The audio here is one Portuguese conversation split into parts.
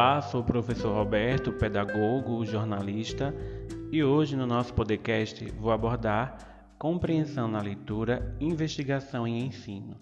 Olá, sou o professor Roberto, pedagogo, jornalista, e hoje no nosso podcast vou abordar compreensão na leitura, investigação e ensino.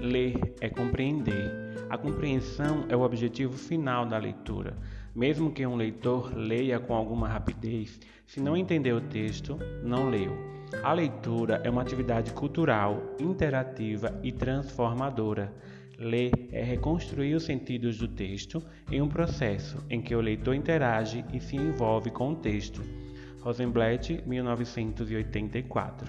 Ler é compreender. A compreensão é o objetivo final da leitura. Mesmo que um leitor leia com alguma rapidez, se não entender o texto, não leu. A leitura é uma atividade cultural, interativa e transformadora. Ler é reconstruir os sentidos do texto em um processo em que o leitor interage e se envolve com o texto. Rosenblatt, 1984.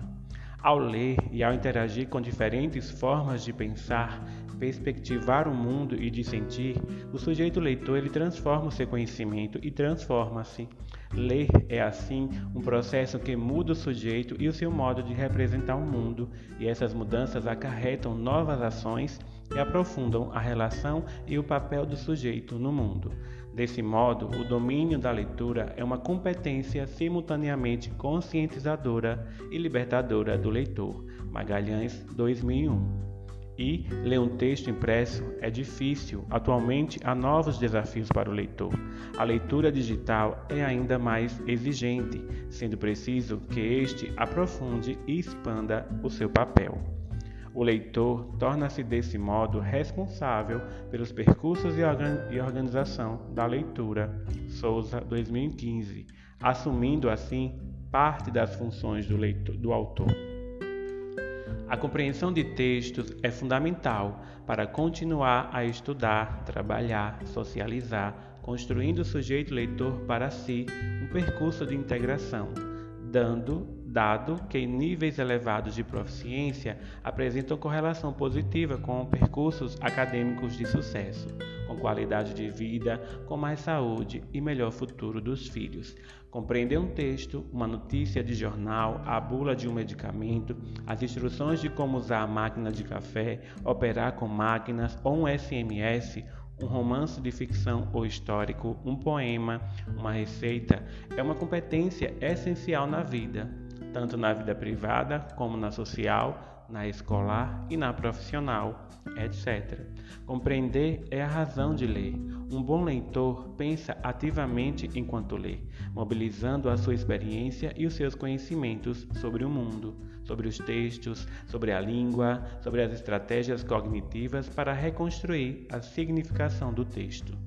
Ao ler e ao interagir com diferentes formas de pensar, perspectivar o mundo e de sentir, o sujeito leitor ele transforma o seu conhecimento e transforma-se. Ler é assim um processo que muda o sujeito e o seu modo de representar o mundo, e essas mudanças acarretam novas ações e aprofundam a relação e o papel do sujeito no mundo. Desse modo, o domínio da leitura é uma competência simultaneamente conscientizadora e libertadora do leitor. Magalhães, 2001. E ler um texto impresso é difícil. Atualmente há novos desafios para o leitor. A leitura digital é ainda mais exigente, sendo preciso que este aprofunde e expanda o seu papel. O leitor torna-se desse modo responsável pelos percursos e organização da leitura. Souza, 2015, assumindo assim parte das funções do, leitor, do autor. A compreensão de textos é fundamental para continuar a estudar, trabalhar, socializar, construindo o sujeito leitor para si um percurso de integração, dando dado que níveis elevados de proficiência apresentam correlação positiva com percursos acadêmicos de sucesso, com qualidade de vida, com mais saúde e melhor futuro dos filhos. Compreender um texto, uma notícia de jornal, a bula de um medicamento, as instruções de como usar a máquina de café, operar com máquinas ou um SMS um romance de ficção ou histórico, um poema, uma receita, é uma competência essencial na vida tanto na vida privada como na social, na escolar e na profissional, etc. Compreender é a razão de ler. Um bom leitor pensa ativamente enquanto lê, mobilizando a sua experiência e os seus conhecimentos sobre o mundo, sobre os textos, sobre a língua, sobre as estratégias cognitivas para reconstruir a significação do texto.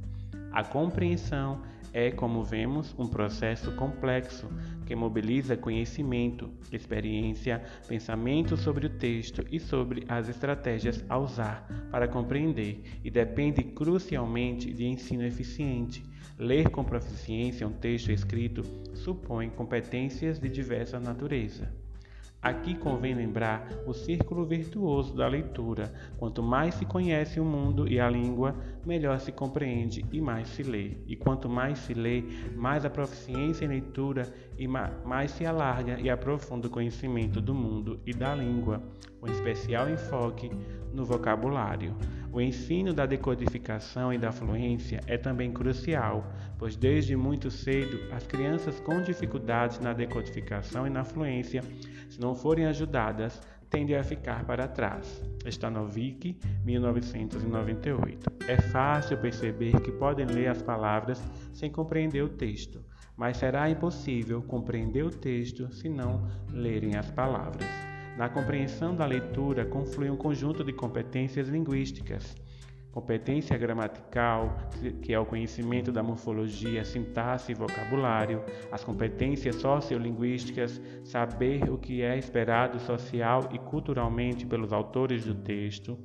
A compreensão é, como vemos, um processo complexo que mobiliza conhecimento, experiência, pensamento sobre o texto e sobre as estratégias a usar para compreender e depende crucialmente de ensino eficiente. Ler com proficiência um texto escrito supõe competências de diversa natureza. Aqui convém lembrar o círculo virtuoso da leitura. Quanto mais se conhece o mundo e a língua, melhor se compreende e mais se lê. E quanto mais se lê, mais a proficiência em leitura e mais se alarga e aprofunda o conhecimento do mundo e da língua, com especial enfoque no vocabulário. O ensino da decodificação e da fluência é também crucial, pois desde muito cedo as crianças com dificuldades na decodificação e na fluência, se não forem ajudadas, tendem a ficar para trás. Está no Vic, 1998. É fácil perceber que podem ler as palavras sem compreender o texto, mas será impossível compreender o texto se não lerem as palavras. Na compreensão da leitura conflui um conjunto de competências linguísticas. Competência gramatical, que é o conhecimento da morfologia, sintaxe e vocabulário, as competências sociolinguísticas, saber o que é esperado social e culturalmente pelos autores do texto.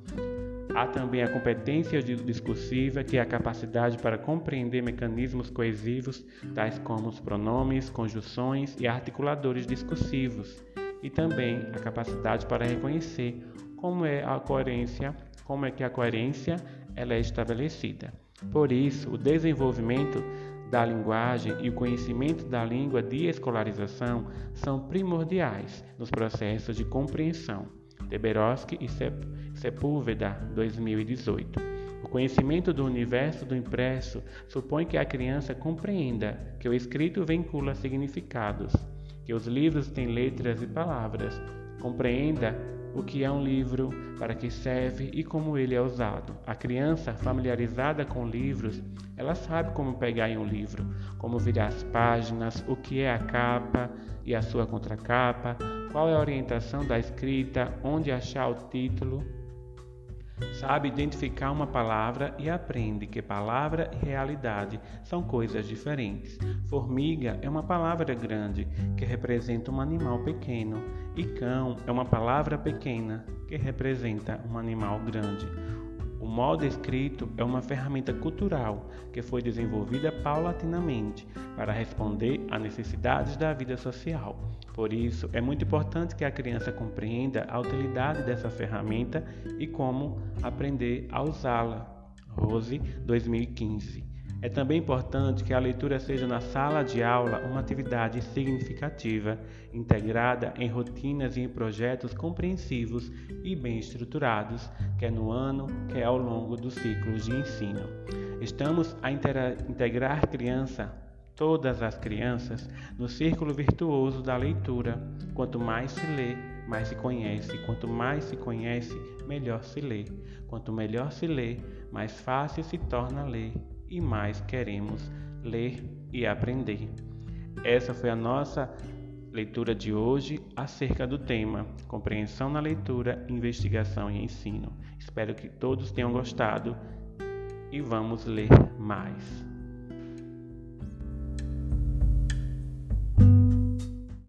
Há também a competência discursiva, que é a capacidade para compreender mecanismos coesivos, tais como os pronomes, conjunções e articuladores discursivos e também a capacidade para reconhecer como é a coerência, como é que a coerência ela é estabelecida. Por isso, o desenvolvimento da linguagem e o conhecimento da língua de escolarização são primordiais nos processos de compreensão. Teberovsky e Sepúlveda, 2018. O conhecimento do universo do impresso supõe que a criança compreenda que o escrito vincula significados que os livros têm letras e palavras. Compreenda o que é um livro, para que serve e como ele é usado. A criança familiarizada com livros, ela sabe como pegar em um livro, como virar as páginas, o que é a capa e a sua contracapa, qual é a orientação da escrita, onde achar o título Sabe identificar uma palavra e aprende que palavra e realidade são coisas diferentes. Formiga é uma palavra grande que representa um animal pequeno, e cão é uma palavra pequena que representa um animal grande. O modo escrito é uma ferramenta cultural que foi desenvolvida paulatinamente para responder a necessidades da vida social. Por isso, é muito importante que a criança compreenda a utilidade dessa ferramenta e como aprender a usá-la. Rose, 2015. É também importante que a leitura seja na sala de aula uma atividade significativa, integrada em rotinas e em projetos compreensivos e bem estruturados, quer no ano, quer ao longo dos ciclos de ensino. Estamos a integrar criança, todas as crianças, no círculo virtuoso da leitura. Quanto mais se lê, mais se conhece. Quanto mais se conhece, melhor se lê. Quanto melhor se lê, mais fácil se torna ler e mais queremos ler e aprender. Essa foi a nossa leitura de hoje acerca do tema Compreensão na leitura, investigação e ensino. Espero que todos tenham gostado e vamos ler mais.